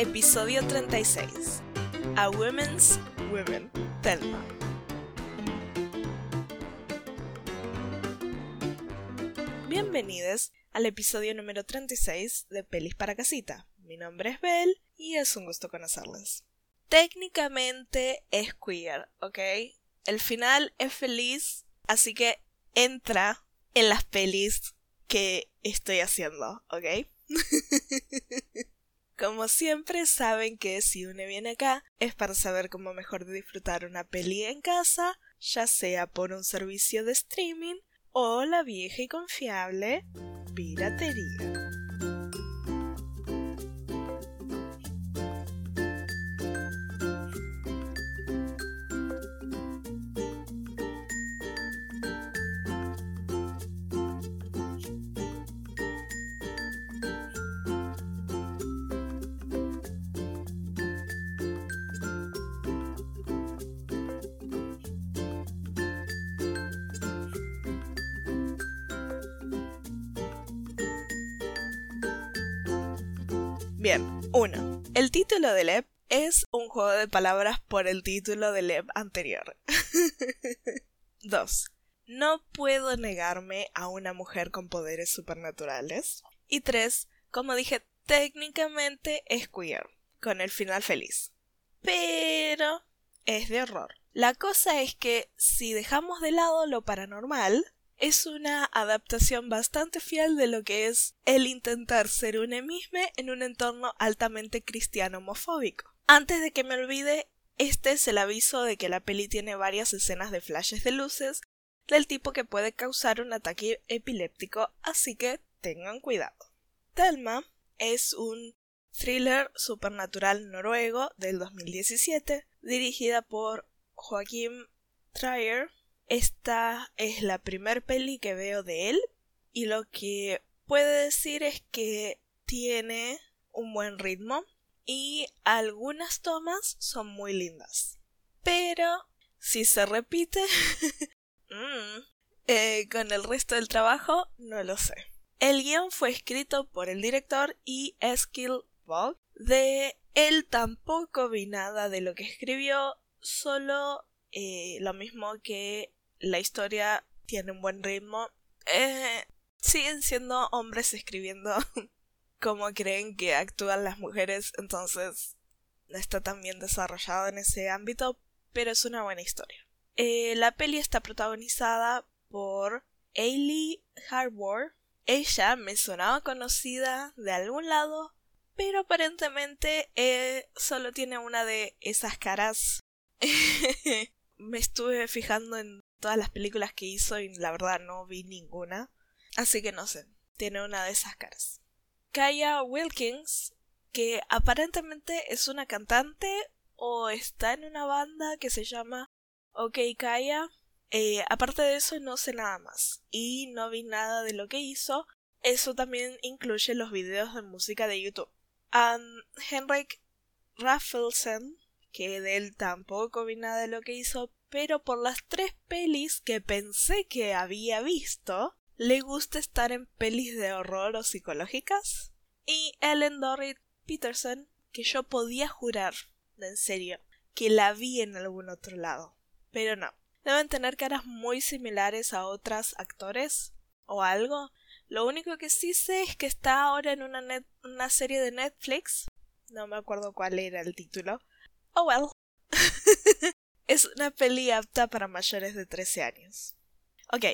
Episodio 36. A Women's Women. Telma. Bienvenidos al episodio número 36 de Pelis para Casita. Mi nombre es Belle y es un gusto conocerles. Técnicamente es queer, ¿ok? El final es feliz, así que entra en las pelis que estoy haciendo, ¿ok? Como siempre saben que si uno viene acá es para saber cómo mejor disfrutar una peli en casa, ya sea por un servicio de streaming o la vieja y confiable piratería. Bien, 1. El título del EP es un juego de palabras por el título del EP anterior. 2. No puedo negarme a una mujer con poderes supernaturales. Y 3. Como dije, técnicamente es queer, con el final feliz. Pero es de horror. La cosa es que si dejamos de lado lo paranormal, es una adaptación bastante fiel de lo que es el intentar ser un emisme en un entorno altamente cristiano homofóbico. Antes de que me olvide, este es el aviso de que la peli tiene varias escenas de flashes de luces del tipo que puede causar un ataque epiléptico, así que tengan cuidado. Thelma es un thriller supernatural noruego del 2017, dirigida por Joaquim Trier esta es la primer peli que veo de él y lo que puede decir es que tiene un buen ritmo y algunas tomas son muy lindas. Pero si se repite mm, eh, con el resto del trabajo, no lo sé. El guion fue escrito por el director y Eskil Vogt. De él tampoco vi nada de lo que escribió, solo eh, lo mismo que la historia tiene un buen ritmo. Eh, siguen siendo hombres escribiendo como creen que actúan las mujeres, entonces no está tan bien desarrollado en ese ámbito, pero es una buena historia. Eh, la peli está protagonizada por Ailey Harbour. Ella me sonaba conocida de algún lado, pero aparentemente eh, solo tiene una de esas caras. me estuve fijando en todas las películas que hizo y la verdad no vi ninguna. Así que no sé, tiene una de esas caras. Kaya Wilkins, que aparentemente es una cantante o está en una banda que se llama OK Kaya. Eh, aparte de eso no sé nada más y no vi nada de lo que hizo. Eso también incluye los videos de música de YouTube. Henrik Raffelsen, que de él tampoco vi nada de lo que hizo, pero por las tres pelis que pensé que había visto, le gusta estar en pelis de horror o psicológicas. Y Ellen Dorrit Peterson, que yo podía jurar, en serio, que la vi en algún otro lado. Pero no. Deben tener caras muy similares a otros actores o algo. Lo único que sí sé es que está ahora en una, una serie de Netflix. No me acuerdo cuál era el título. Oh well. Es una peli apta para mayores de 13 años. Ok,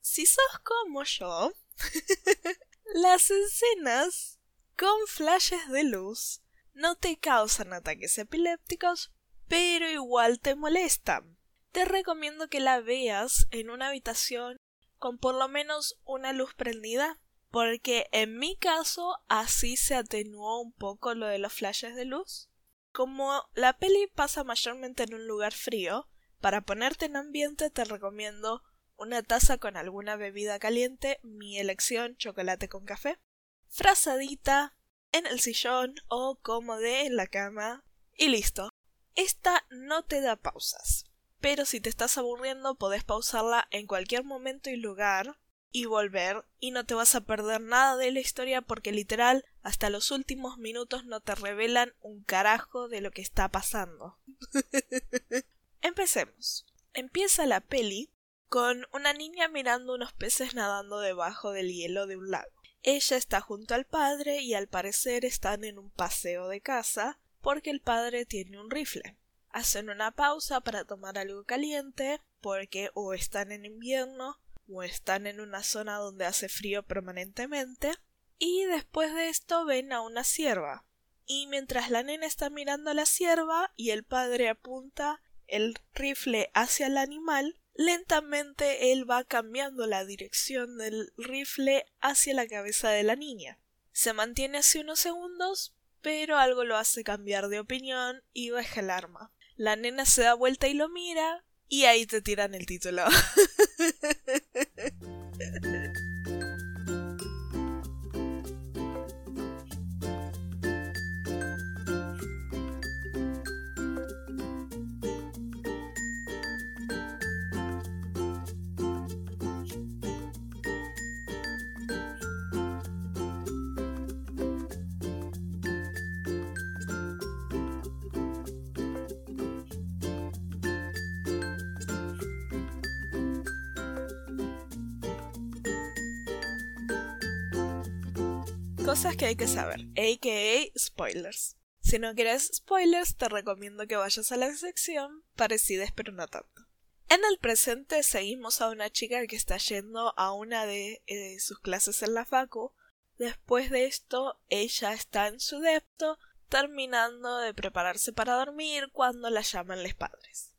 si sos como yo, las escenas con flashes de luz no te causan ataques epilépticos, pero igual te molestan. Te recomiendo que la veas en una habitación con por lo menos una luz prendida, porque en mi caso así se atenuó un poco lo de los flashes de luz. Como la peli pasa mayormente en un lugar frío, para ponerte en ambiente te recomiendo una taza con alguna bebida caliente, mi elección chocolate con café, frazadita en el sillón o cómodo en la cama y listo. Esta no te da pausas, pero si te estás aburriendo podés pausarla en cualquier momento y lugar y volver y no te vas a perder nada de la historia porque literal hasta los últimos minutos no te revelan un carajo de lo que está pasando. Empecemos. Empieza la peli con una niña mirando unos peces nadando debajo del hielo de un lago. Ella está junto al padre y al parecer están en un paseo de casa porque el padre tiene un rifle. Hacen una pausa para tomar algo caliente porque o están en invierno o están en una zona donde hace frío permanentemente y después de esto ven a una cierva. Y mientras la nena está mirando a la cierva y el padre apunta el rifle hacia el animal, lentamente él va cambiando la dirección del rifle hacia la cabeza de la niña. Se mantiene así unos segundos, pero algo lo hace cambiar de opinión y baja el arma. La nena se da vuelta y lo mira, y ahí te tiran el título. Cosas que hay que saber, aka spoilers. Si no quieres spoilers, te recomiendo que vayas a la sección parecidas pero no tanto. En el presente seguimos a una chica que está yendo a una de eh, sus clases en la facu. Después de esto, ella está en su depto, terminando de prepararse para dormir cuando la llaman los padres.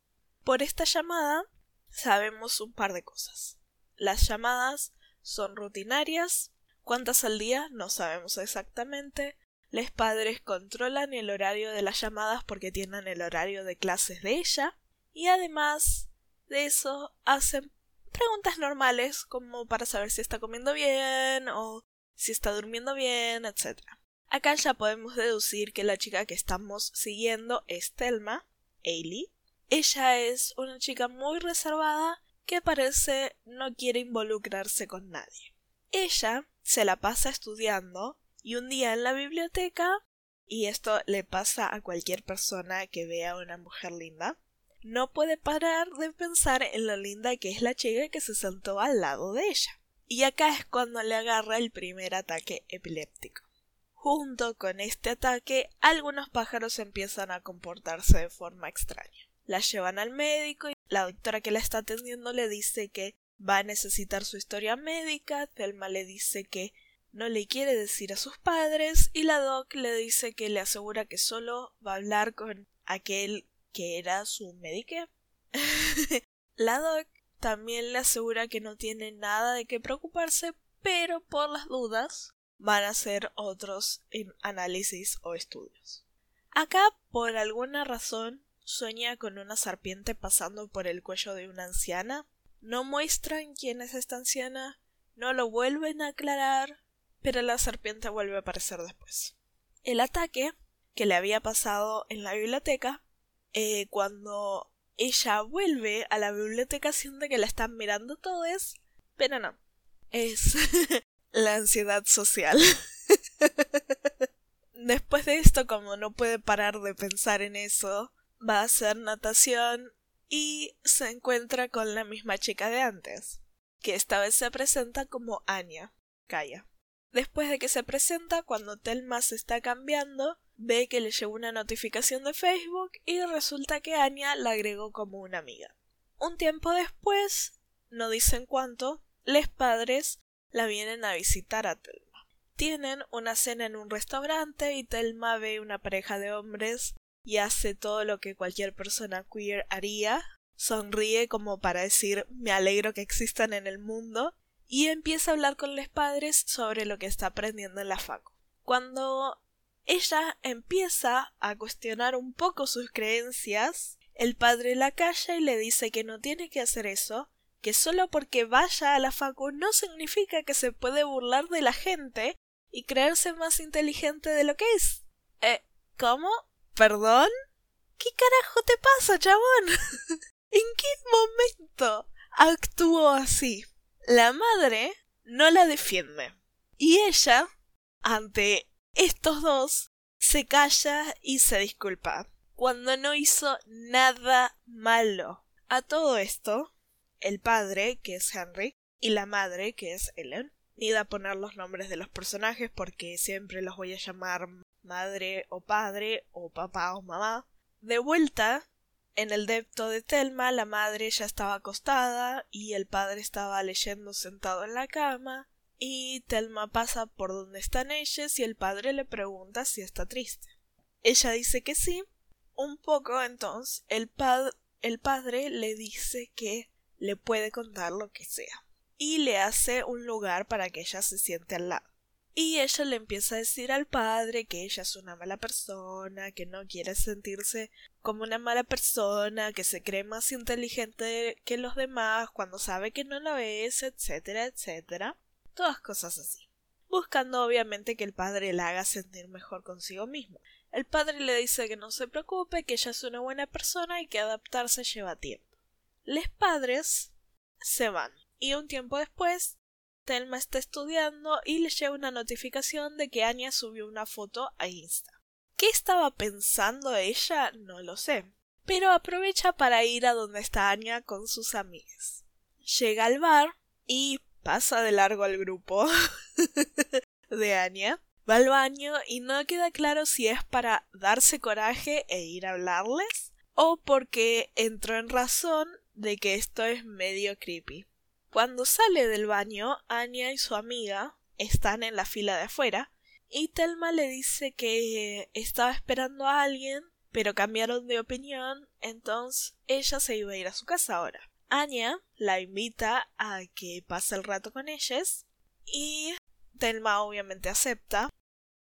Por esta llamada sabemos un par de cosas. Las llamadas son rutinarias, ¿Cuántas al día? No sabemos exactamente. Los padres controlan el horario de las llamadas porque tienen el horario de clases de ella. Y además de eso hacen preguntas normales como para saber si está comiendo bien o si está durmiendo bien, etc. Acá ya podemos deducir que la chica que estamos siguiendo es Thelma, Ailey. Ella es una chica muy reservada que parece no quiere involucrarse con nadie. Ella se la pasa estudiando y un día en la biblioteca, y esto le pasa a cualquier persona que vea a una mujer linda, no puede parar de pensar en lo linda que es la chica que se sentó al lado de ella. Y acá es cuando le agarra el primer ataque epiléptico. Junto con este ataque, algunos pájaros empiezan a comportarse de forma extraña. La llevan al médico y la doctora que la está atendiendo le dice que va a necesitar su historia médica, Thelma le dice que no le quiere decir a sus padres y la doc le dice que le asegura que solo va a hablar con aquel que era su médico. la doc también le asegura que no tiene nada de qué preocuparse, pero por las dudas van a hacer otros análisis o estudios. Acá, por alguna razón, sueña con una serpiente pasando por el cuello de una anciana no muestran quién es esta anciana, no lo vuelven a aclarar, pero la serpiente vuelve a aparecer después. El ataque que le había pasado en la biblioteca, eh, cuando ella vuelve a la biblioteca siente que la están mirando todos, pero no, es la ansiedad social. Después de esto, como no puede parar de pensar en eso, va a hacer natación y se encuentra con la misma chica de antes, que esta vez se presenta como Anya, Kaya. Después de que se presenta, cuando Telma se está cambiando, ve que le llegó una notificación de Facebook y resulta que Anya la agregó como una amiga. Un tiempo después, no dicen cuánto, les padres la vienen a visitar a Telma. Tienen una cena en un restaurante y Telma ve una pareja de hombres y hace todo lo que cualquier persona queer haría, sonríe como para decir me alegro que existan en el mundo y empieza a hablar con los padres sobre lo que está aprendiendo en la facu. Cuando ella empieza a cuestionar un poco sus creencias, el padre la calla y le dice que no tiene que hacer eso, que solo porque vaya a la facu no significa que se puede burlar de la gente y creerse más inteligente de lo que es. Eh, ¿cómo? ¿Perdón? ¿Qué carajo te pasa, chabón? ¿En qué momento actuó así? La madre no la defiende. Y ella, ante estos dos se calla y se disculpa cuando no hizo nada malo. A todo esto, el padre, que es Henry, y la madre, que es Ellen, ni a poner los nombres de los personajes porque siempre los voy a llamar madre o padre o papá o mamá. De vuelta, en el depto de Telma, la madre ya estaba acostada y el padre estaba leyendo sentado en la cama. Y Telma pasa por donde están ellos y el padre le pregunta si está triste. Ella dice que sí. Un poco entonces el, el padre le dice que le puede contar lo que sea. Y le hace un lugar para que ella se siente al lado. Y ella le empieza a decir al padre que ella es una mala persona, que no quiere sentirse como una mala persona, que se cree más inteligente que los demás cuando sabe que no lo es, etcétera, etcétera. Todas cosas así. Buscando obviamente que el padre la haga sentir mejor consigo mismo. El padre le dice que no se preocupe, que ella es una buena persona y que adaptarse lleva tiempo. Los padres se van y un tiempo después Telma está estudiando y le llega una notificación de que Anya subió una foto a Insta. ¿Qué estaba pensando ella? No lo sé. Pero aprovecha para ir a donde está Anya con sus amigas. Llega al bar y pasa de largo al grupo de Anya. Va al baño y no queda claro si es para darse coraje e ir a hablarles o porque entró en razón de que esto es medio creepy. Cuando sale del baño, Anya y su amiga están en la fila de afuera y Telma le dice que estaba esperando a alguien, pero cambiaron de opinión, entonces ella se iba a ir a su casa ahora. Anya la invita a que pase el rato con ellas y Telma obviamente acepta.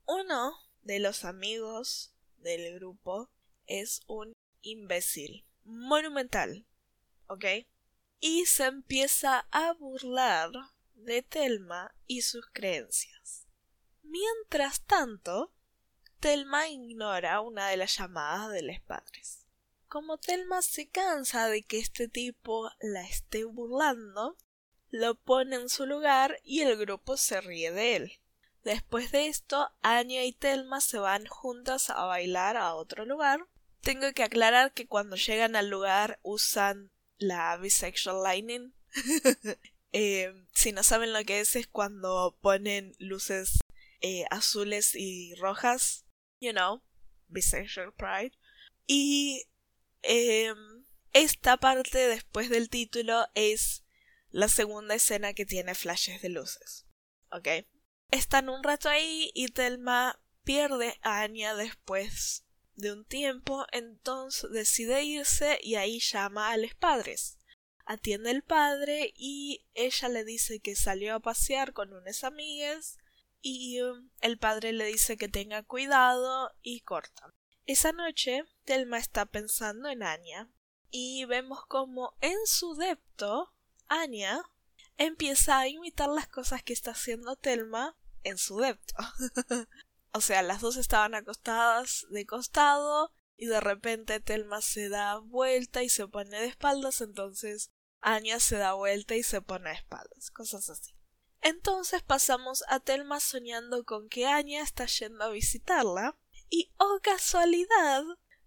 Uno de los amigos del grupo es un imbécil monumental, ¿ok? Y se empieza a burlar de Telma y sus creencias. Mientras tanto, Telma ignora una de las llamadas de los padres. Como Telma se cansa de que este tipo la esté burlando, lo pone en su lugar y el grupo se ríe de él. Después de esto, Anya y Telma se van juntas a bailar a otro lugar. Tengo que aclarar que cuando llegan al lugar usan la bisexual lining. Eh, si no saben lo que es, es cuando ponen luces eh, azules y rojas. You know, bisexual pride. Y em, esta parte después del título es la segunda escena que tiene flashes de luces. ¿Ok? Están un rato ahí y Telma pierde a Anya después de un tiempo, entonces decide irse y ahí llama a los padres. Atiende el padre y ella le dice que salió a pasear con unas amigas y um, el padre le dice que tenga cuidado y corta. Esa noche Telma está pensando en Anya y vemos como en su depto Anya empieza a imitar las cosas que está haciendo Telma en su depto. O sea, las dos estaban acostadas de costado y de repente Telma se da vuelta y se pone de espaldas, entonces Anya se da vuelta y se pone de espaldas, cosas así. Entonces pasamos a Telma soñando con que Anya está yendo a visitarla y, oh casualidad,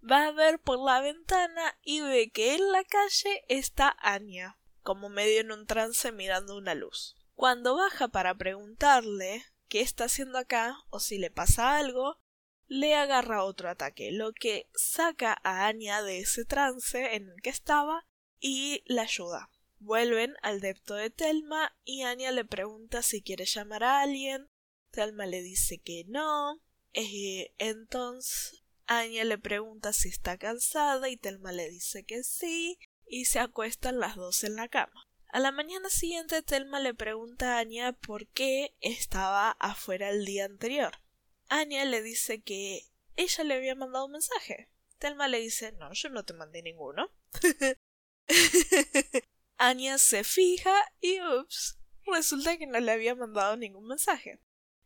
va a ver por la ventana y ve que en la calle está Anya, como medio en un trance mirando una luz. Cuando baja para preguntarle qué está haciendo acá o si le pasa algo, le agarra otro ataque, lo que saca a Anya de ese trance en el que estaba y la ayuda. Vuelven al depto de Telma y Anya le pregunta si quiere llamar a alguien. Telma le dice que no. Eh, entonces Anya le pregunta si está cansada y Telma le dice que sí y se acuestan las dos en la cama. A la mañana siguiente, Telma le pregunta a Anya por qué estaba afuera el día anterior. Anya le dice que ella le había mandado un mensaje. Telma le dice, no, yo no te mandé ninguno. Anya se fija y ups, resulta que no le había mandado ningún mensaje.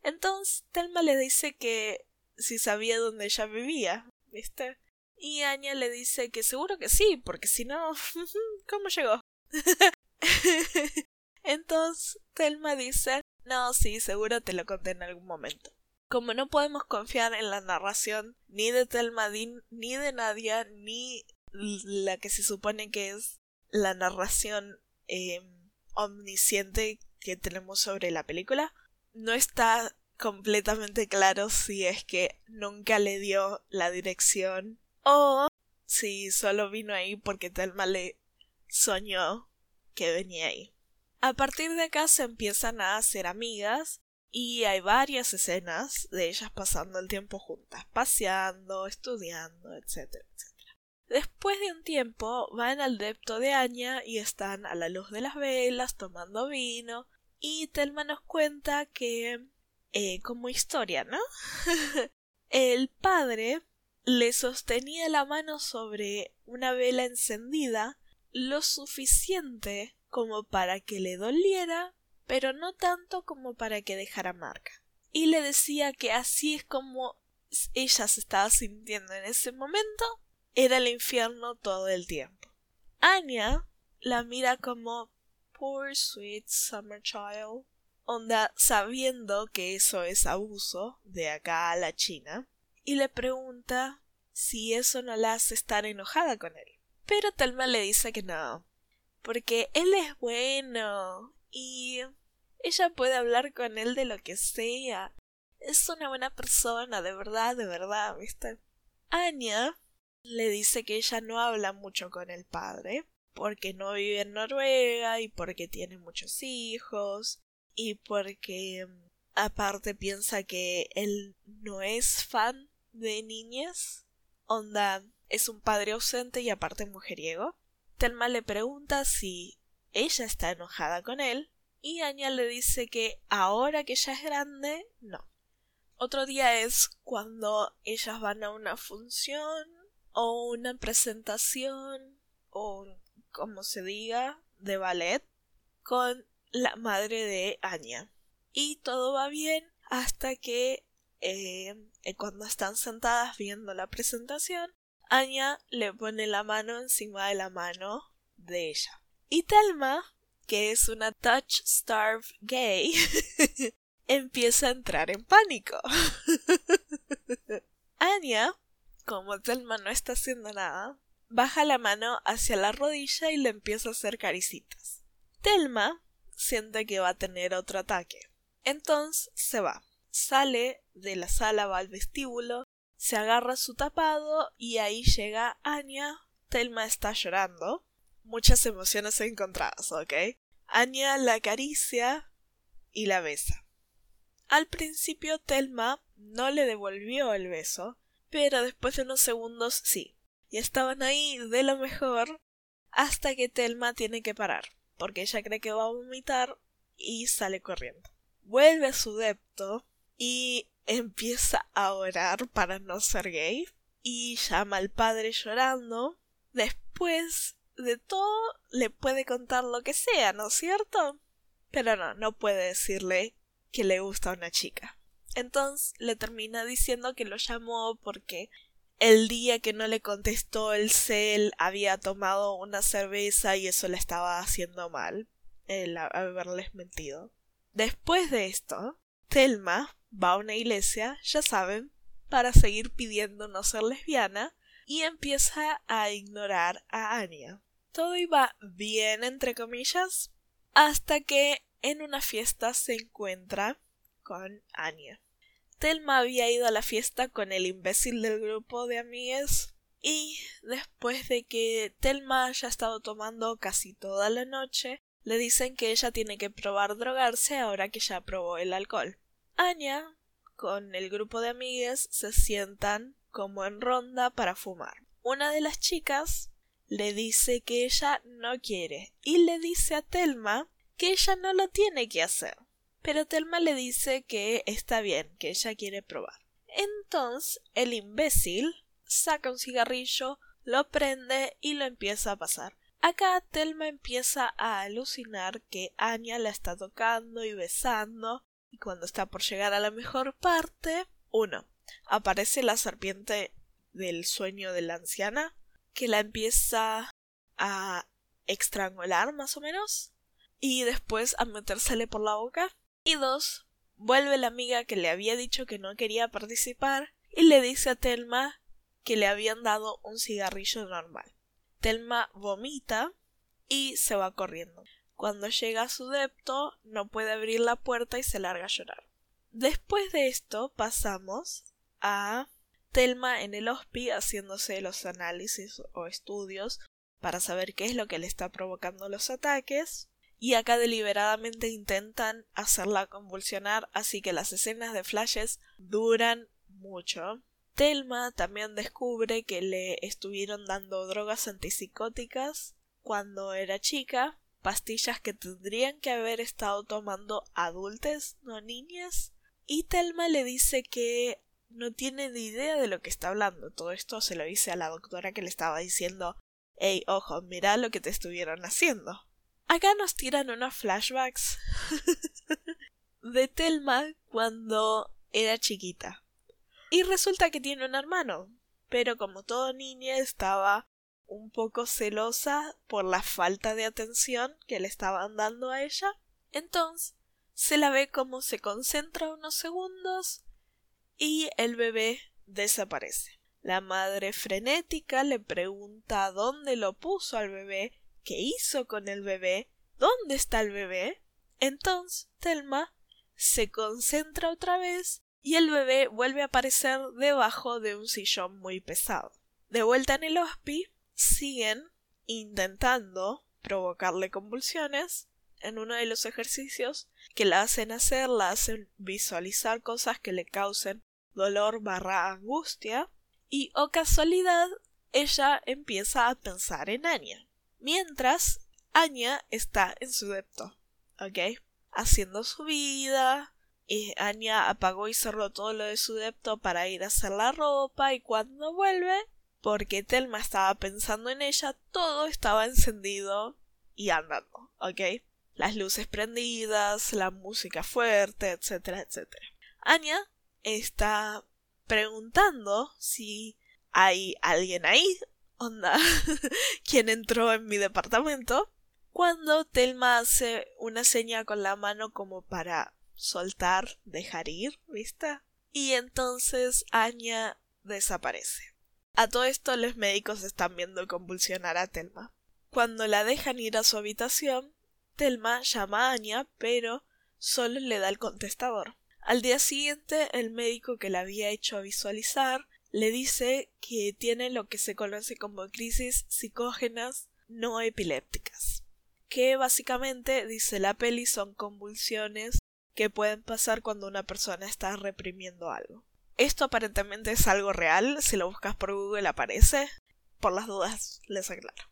Entonces Telma le dice que si sabía dónde ella vivía, ¿viste? Y Anya le dice que seguro que sí, porque si no, ¿cómo llegó? Entonces Telma dice, no, sí, seguro te lo conté en algún momento. como no podemos confiar en la narración ni de Telma ni de Nadia ni la que se supone que es la narración em, omnisciente que tenemos sobre la película, no está completamente claro si es que nunca le dio la dirección o si solo vino ahí porque Telma le soñó que venía ahí. A partir de acá se empiezan a hacer amigas y hay varias escenas de ellas pasando el tiempo juntas, paseando, estudiando, etcétera, etcétera. Después de un tiempo van al depto de Aña y están a la luz de las velas tomando vino y Telma nos cuenta que eh, como historia, ¿no? el padre le sostenía la mano sobre una vela encendida lo suficiente como para que le doliera, pero no tanto como para que dejara marca. Y le decía que así es como ella se estaba sintiendo en ese momento, era el infierno todo el tiempo. Anya la mira como poor sweet summer child, onda sabiendo que eso es abuso de acá a la China, y le pregunta si eso no la hace estar enojada con él. Pero Telma le dice que no, porque él es bueno y ella puede hablar con él de lo que sea. Es una buena persona, de verdad, de verdad, ¿viste? Anya le dice que ella no habla mucho con el padre, porque no vive en Noruega y porque tiene muchos hijos y porque aparte piensa que él no es fan de niñas. Onda, es un padre ausente y aparte mujeriego. Telma le pregunta si ella está enojada con él y Anya le dice que ahora que ella es grande, no. Otro día es cuando ellas van a una función o una presentación o como se diga de ballet con la madre de Anya. Y todo va bien hasta que eh, cuando están sentadas viendo la presentación Anya le pone la mano encima de la mano de ella. Y Telma, que es una touch starve gay, empieza a entrar en pánico. Anya, como Telma no está haciendo nada, baja la mano hacia la rodilla y le empieza a hacer caricitas. Telma siente que va a tener otro ataque. Entonces se va. Sale de la sala, va al vestíbulo se agarra su tapado y ahí llega Anya. Telma está llorando. Muchas emociones encontradas, ¿ok? Anya la acaricia y la besa. Al principio Telma no le devolvió el beso, pero después de unos segundos sí. Y estaban ahí de lo mejor hasta que Telma tiene que parar, porque ella cree que va a vomitar y sale corriendo. Vuelve a su depto y empieza a orar para no ser gay y llama al padre llorando. Después de todo le puede contar lo que sea, ¿no es cierto? Pero no, no puede decirle que le gusta a una chica. Entonces le termina diciendo que lo llamó porque el día que no le contestó el cel había tomado una cerveza y eso le estaba haciendo mal, el haberles mentido. Después de esto, Telma va a una iglesia, ya saben, para seguir pidiendo no ser lesbiana y empieza a ignorar a Anya. Todo iba bien, entre comillas, hasta que en una fiesta se encuentra con Anya. Telma había ido a la fiesta con el imbécil del grupo de amigas y después de que Telma haya estado tomando casi toda la noche, le dicen que ella tiene que probar drogarse ahora que ya probó el alcohol. Anya, con el grupo de amigas, se sientan como en ronda para fumar. Una de las chicas le dice que ella no quiere y le dice a Telma que ella no lo tiene que hacer. Pero Telma le dice que está bien, que ella quiere probar. Entonces el imbécil saca un cigarrillo, lo prende y lo empieza a pasar. Acá Telma empieza a alucinar que Anya la está tocando y besando y cuando está por llegar a la mejor parte, uno, aparece la serpiente del sueño de la anciana, que la empieza a estrangular más o menos, y después a metérsele por la boca. Y dos, Vuelve la amiga que le había dicho que no quería participar y le dice a Telma que le habían dado un cigarrillo normal. Telma vomita y se va corriendo. Cuando llega a su depto no puede abrir la puerta y se larga a llorar. Después de esto pasamos a Telma en el hospi haciéndose los análisis o estudios para saber qué es lo que le está provocando los ataques y acá deliberadamente intentan hacerla convulsionar así que las escenas de flashes duran mucho. Telma también descubre que le estuvieron dando drogas antipsicóticas cuando era chica, pastillas que tendrían que haber estado tomando adultos, no niñas. Y Telma le dice que no tiene ni idea de lo que está hablando. Todo esto se lo dice a la doctora que le estaba diciendo Ey, ojo, mira lo que te estuvieron haciendo. Acá nos tiran unos flashbacks de Telma cuando era chiquita. Y resulta que tiene un hermano, pero como toda niña estaba un poco celosa por la falta de atención que le estaban dando a ella. Entonces se la ve como se concentra unos segundos y el bebé desaparece. La madre frenética le pregunta dónde lo puso al bebé ¿Qué hizo con el bebé? ¿Dónde está el bebé? Entonces Telma se concentra otra vez y el bebé vuelve a aparecer debajo de un sillón muy pesado. De vuelta en el hospi, siguen intentando provocarle convulsiones. En uno de los ejercicios que la hacen hacer, la hacen visualizar cosas que le causen dolor barra angustia. Y, o oh casualidad, ella empieza a pensar en Anya. Mientras, Anya está en su depto, ¿ok? Haciendo su vida. Y Anya apagó y cerró todo lo de su depto para ir a hacer la ropa y cuando vuelve, porque Telma estaba pensando en ella, todo estaba encendido y andando, ¿ok? Las luces prendidas, la música fuerte, etcétera, etcétera. Anya está preguntando si hay alguien ahí onda, quien entró en mi departamento, cuando Telma hace una seña con la mano como para soltar, dejar ir, ¿viste? Y entonces Anya desaparece. A todo esto los médicos están viendo convulsionar a Telma. Cuando la dejan ir a su habitación, Telma llama a Anya, pero solo le da el contestador. Al día siguiente, el médico que la había hecho visualizar le dice que tiene lo que se conoce como crisis psicógenas no epilépticas, que básicamente, dice la peli, son convulsiones que pueden pasar cuando una persona está reprimiendo algo. Esto aparentemente es algo real, si lo buscas por Google aparece, por las dudas les aclaro.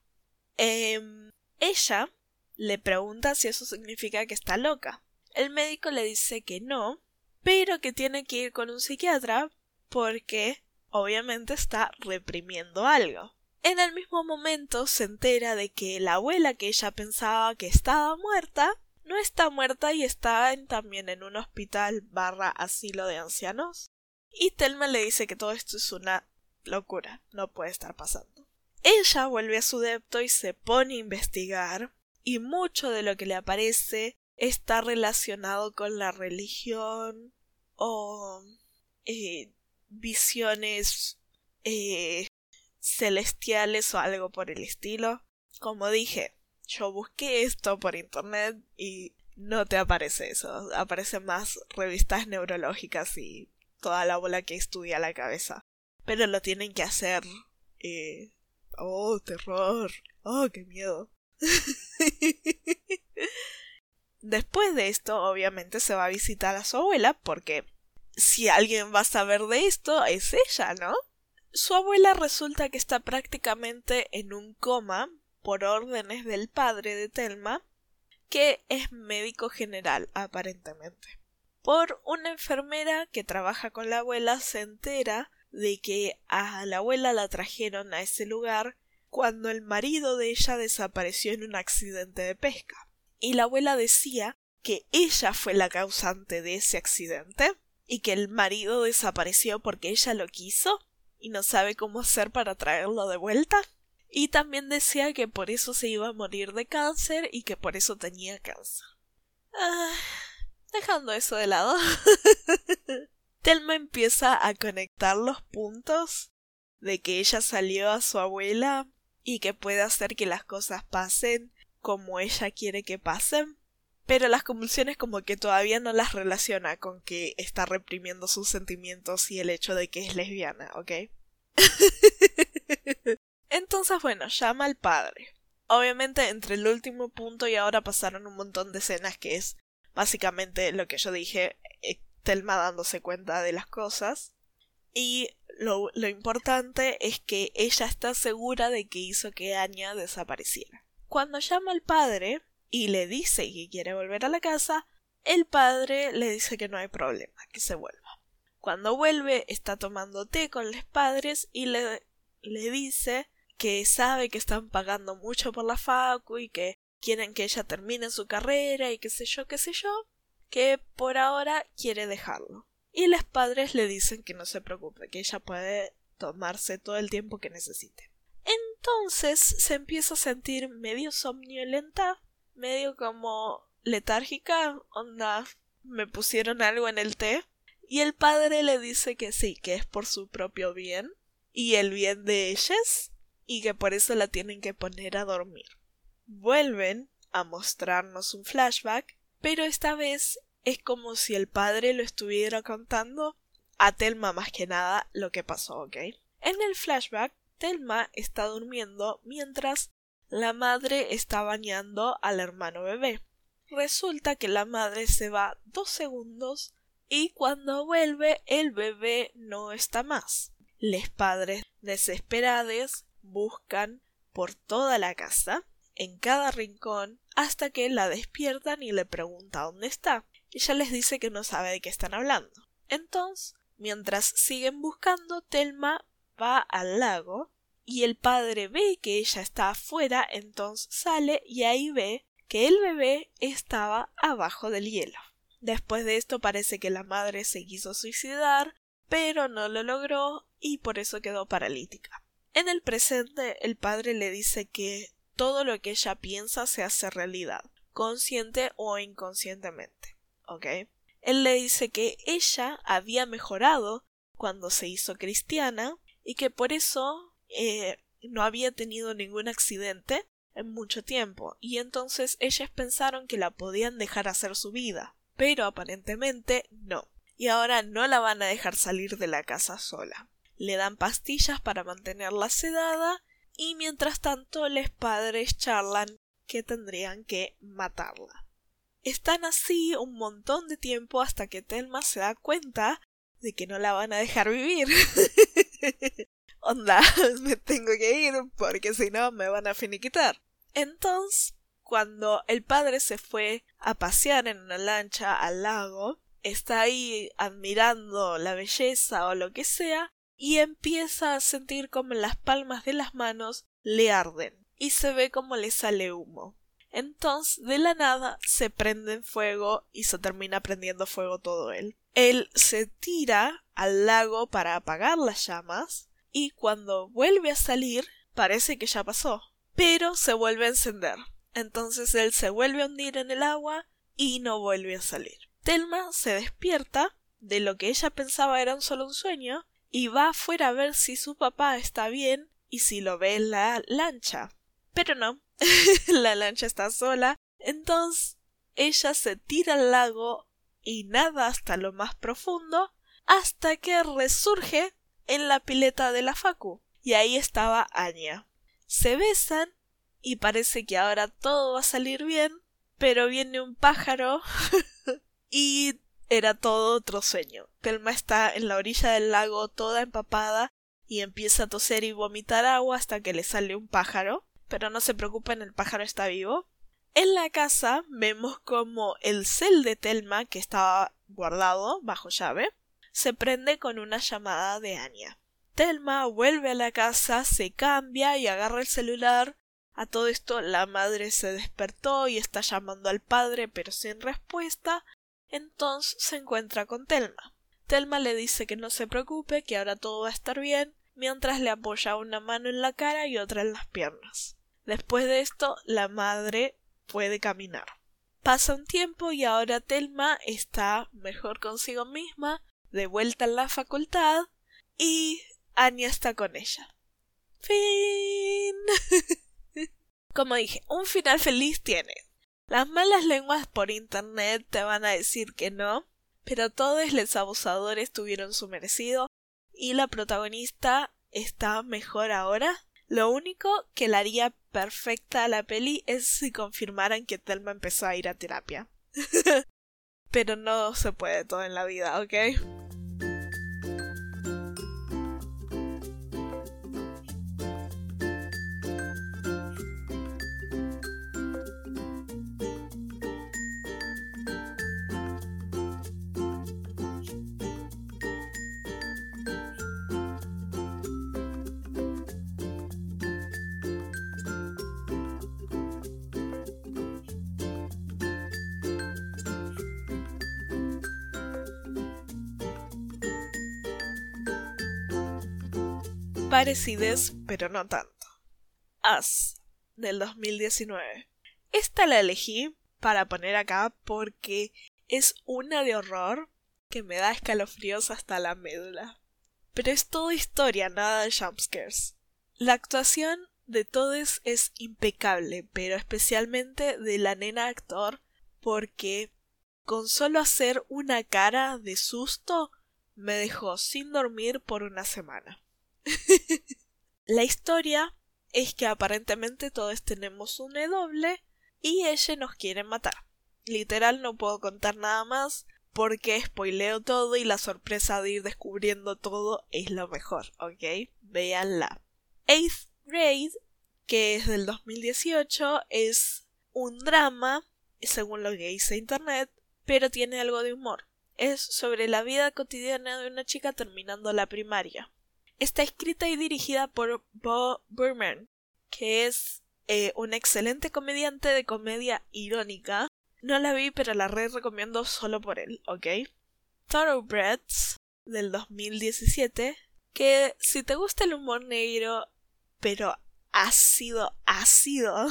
Em, ella le pregunta si eso significa que está loca. El médico le dice que no, pero que tiene que ir con un psiquiatra porque obviamente está reprimiendo algo. En el mismo momento se entera de que la abuela que ella pensaba que estaba muerta no está muerta y está también en un hospital barra asilo de ancianos. Y Telma le dice que todo esto es una locura, no puede estar pasando. Ella vuelve a su depto y se pone a investigar, y mucho de lo que le aparece está relacionado con la religión o eh, visiones eh, celestiales o algo por el estilo. Como dije, yo busqué esto por internet y no te aparece eso. Aparecen más revistas neurológicas y toda la bola que estudia la cabeza. Pero lo tienen que hacer. Eh... Oh, terror. Oh, qué miedo. Después de esto, obviamente se va a visitar a su abuela porque si alguien va a saber de esto, es ella, ¿no? Su abuela resulta que está prácticamente en un coma por órdenes del padre de Telma, que es médico general, aparentemente. Por una enfermera que trabaja con la abuela se entera de que a la abuela la trajeron a ese lugar cuando el marido de ella desapareció en un accidente de pesca. Y la abuela decía que ella fue la causante de ese accidente y que el marido desapareció porque ella lo quiso y no sabe cómo hacer para traerlo de vuelta. Y también decía que por eso se iba a morir de cáncer y que por eso tenía cáncer. Ah, dejando eso de lado, Telma empieza a conectar los puntos de que ella salió a su abuela y que puede hacer que las cosas pasen como ella quiere que pasen, pero las convulsiones como que todavía no las relaciona con que está reprimiendo sus sentimientos y el hecho de que es lesbiana, ¿ok? Entonces, bueno, llama al padre. Obviamente, entre el último punto y ahora pasaron un montón de escenas que es básicamente lo que yo dije, eh, Telma dándose cuenta de las cosas. Y lo, lo importante es que ella está segura de que hizo que Anya desapareciera. Cuando llama al padre y le dice que quiere volver a la casa, el padre le dice que no hay problema, que se vuelva. Cuando vuelve está tomando té con los padres y le, le dice que sabe que están pagando mucho por la facu y que quieren que ella termine su carrera y qué sé yo, qué sé yo, que por ahora quiere dejarlo. Y los padres le dicen que no se preocupe, que ella puede tomarse todo el tiempo que necesite. Entonces se empieza a sentir medio somnolenta, medio como letárgica, onda, me pusieron algo en el té, y el padre le dice que sí, que es por su propio bien y el bien de ellas, y que por eso la tienen que poner a dormir. Vuelven a mostrarnos un flashback, pero esta vez es como si el padre lo estuviera contando a Telma más que nada lo que pasó, ¿ok? En el flashback, Telma está durmiendo mientras la madre está bañando al hermano bebé. Resulta que la madre se va dos segundos y cuando vuelve el bebé no está más. Los padres desesperados buscan por toda la casa, en cada rincón, hasta que la despiertan y le preguntan dónde está. Ella les dice que no sabe de qué están hablando. Entonces, mientras siguen buscando, Telma va al lago y el padre ve que ella está afuera, entonces sale y ahí ve que el bebé estaba abajo del hielo. Después de esto parece que la madre se quiso suicidar, pero no lo logró y por eso quedó paralítica. En el presente el padre le dice que todo lo que ella piensa se hace realidad, consciente o inconscientemente. ¿Ok? Él le dice que ella había mejorado cuando se hizo cristiana y que por eso eh, no había tenido ningún accidente en mucho tiempo y entonces ellas pensaron que la podían dejar hacer su vida pero aparentemente no. Y ahora no la van a dejar salir de la casa sola. Le dan pastillas para mantenerla sedada y mientras tanto los padres charlan que tendrían que matarla. Están así un montón de tiempo hasta que Telma se da cuenta de que no la van a dejar vivir. Onda, me tengo que ir porque si no me van a finiquitar. Entonces cuando el padre se fue a pasear en una lancha al lago, está ahí admirando la belleza o lo que sea, y empieza a sentir como las palmas de las manos le arden, y se ve como le sale humo. Entonces, de la nada, se prende en fuego y se termina prendiendo fuego todo él. Él se tira al lago para apagar las llamas, y cuando vuelve a salir, parece que ya pasó, pero se vuelve a encender. Entonces él se vuelve a hundir en el agua y no vuelve a salir. Telma se despierta de lo que ella pensaba era solo un sueño y va afuera a ver si su papá está bien y si lo ve en la lancha. Pero no, la lancha está sola. Entonces ella se tira al lago y nada hasta lo más profundo hasta que resurge en la pileta de la Facu. Y ahí estaba Anya. Se besan y parece que ahora todo va a salir bien, pero viene un pájaro y era todo otro sueño. Telma está en la orilla del lago toda empapada y empieza a toser y vomitar agua hasta que le sale un pájaro, pero no se preocupen, el pájaro está vivo. En la casa vemos como el cel de Telma, que estaba guardado bajo llave, se prende con una llamada de Anya. Telma vuelve a la casa, se cambia y agarra el celular a todo esto la madre se despertó y está llamando al padre pero sin respuesta. Entonces se encuentra con Telma. Telma le dice que no se preocupe, que ahora todo va a estar bien, mientras le apoya una mano en la cara y otra en las piernas. Después de esto, la madre puede caminar. Pasa un tiempo y ahora Telma está mejor consigo misma, de vuelta en la facultad, y Anya está con ella. Fin. Como dije, un final feliz tiene. Las malas lenguas por internet te van a decir que no, pero todos los abusadores tuvieron su merecido y la protagonista está mejor ahora. Lo único que la haría perfecta a la peli es si confirmaran que Telma empezó a ir a terapia. pero no se puede todo en la vida, ¿ok? Parecides, pero no tanto. As, del 2019. Esta la elegí para poner acá porque es una de horror que me da escalofríos hasta la médula. Pero es toda historia, nada de jumpscares. La actuación de todos es impecable, pero especialmente de la nena actor, porque con solo hacer una cara de susto me dejó sin dormir por una semana. la historia es que aparentemente todos tenemos un E doble y ella nos quiere matar. Literal no puedo contar nada más porque spoileo todo y la sorpresa de ir descubriendo todo es lo mejor, ¿ok? Véanla. Eighth Grade, que es del 2018, es un drama, según lo que dice internet, pero tiene algo de humor. Es sobre la vida cotidiana de una chica terminando la primaria. Está escrita y dirigida por Bo Burman, que es eh, un excelente comediante de comedia irónica. No la vi, pero la re recomiendo solo por él, ¿ok? Thoroughbreds, del 2017, que si te gusta el humor negro, pero ácido, ácido,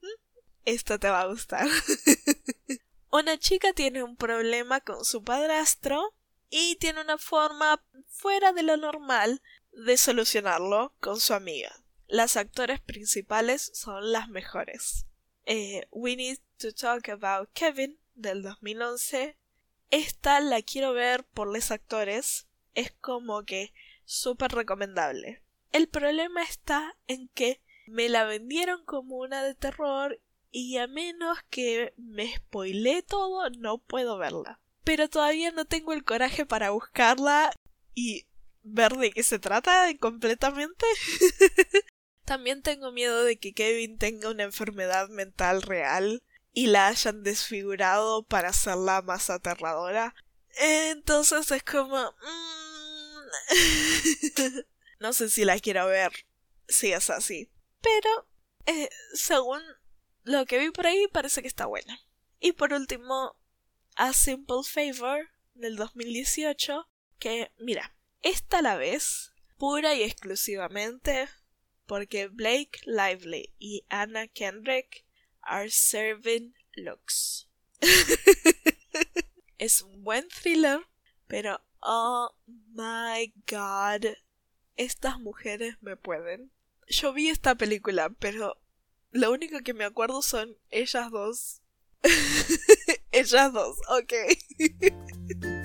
esto te va a gustar. Una chica tiene un problema con su padrastro y tiene una forma fuera de lo normal de solucionarlo con su amiga. Las actores principales son las mejores. Eh, We Need to Talk About Kevin del 2011. Esta la quiero ver por los actores. Es como que súper recomendable. El problema está en que me la vendieron como una de terror y a menos que me spoilé todo no puedo verla. Pero todavía no tengo el coraje para buscarla y ver de qué se trata completamente. También tengo miedo de que Kevin tenga una enfermedad mental real y la hayan desfigurado para hacerla más aterradora. Entonces es como... Mm, no sé si la quiero ver si es así. Pero, eh, según lo que vi por ahí, parece que está buena. Y por último, A Simple Favor del 2018, que, mira, esta la vez pura y exclusivamente porque Blake Lively y Anna Kendrick are serving looks. es un buen thriller, pero oh my god, estas mujeres me pueden. Yo vi esta película, pero lo único que me acuerdo son ellas dos. ellas dos, ok.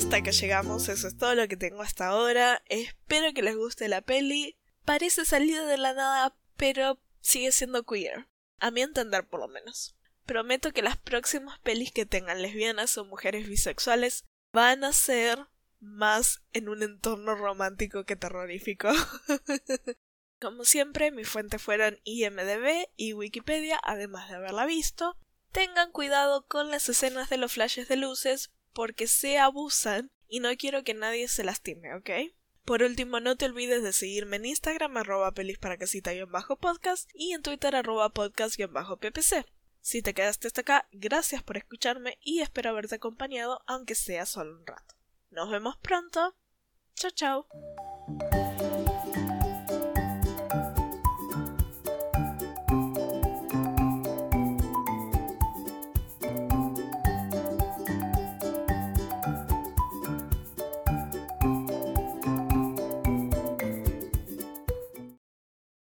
hasta que llegamos, eso es todo lo que tengo hasta ahora. Espero que les guste la peli. Parece salir de la nada, pero sigue siendo queer. A mi entender, por lo menos. Prometo que las próximas pelis que tengan lesbianas o mujeres bisexuales van a ser más en un entorno romántico que terrorífico. Como siempre, mis fuentes fueron IMDB y Wikipedia, además de haberla visto. Tengan cuidado con las escenas de los flashes de luces porque se abusan y no quiero que nadie se lastime, ¿ok? Por último, no te olvides de seguirme en Instagram arroba pelis para casita-podcast y en Twitter arroba podcast-ppc. Si te quedaste hasta acá, gracias por escucharme y espero haberte acompañado aunque sea solo un rato. Nos vemos pronto. Chao, chao.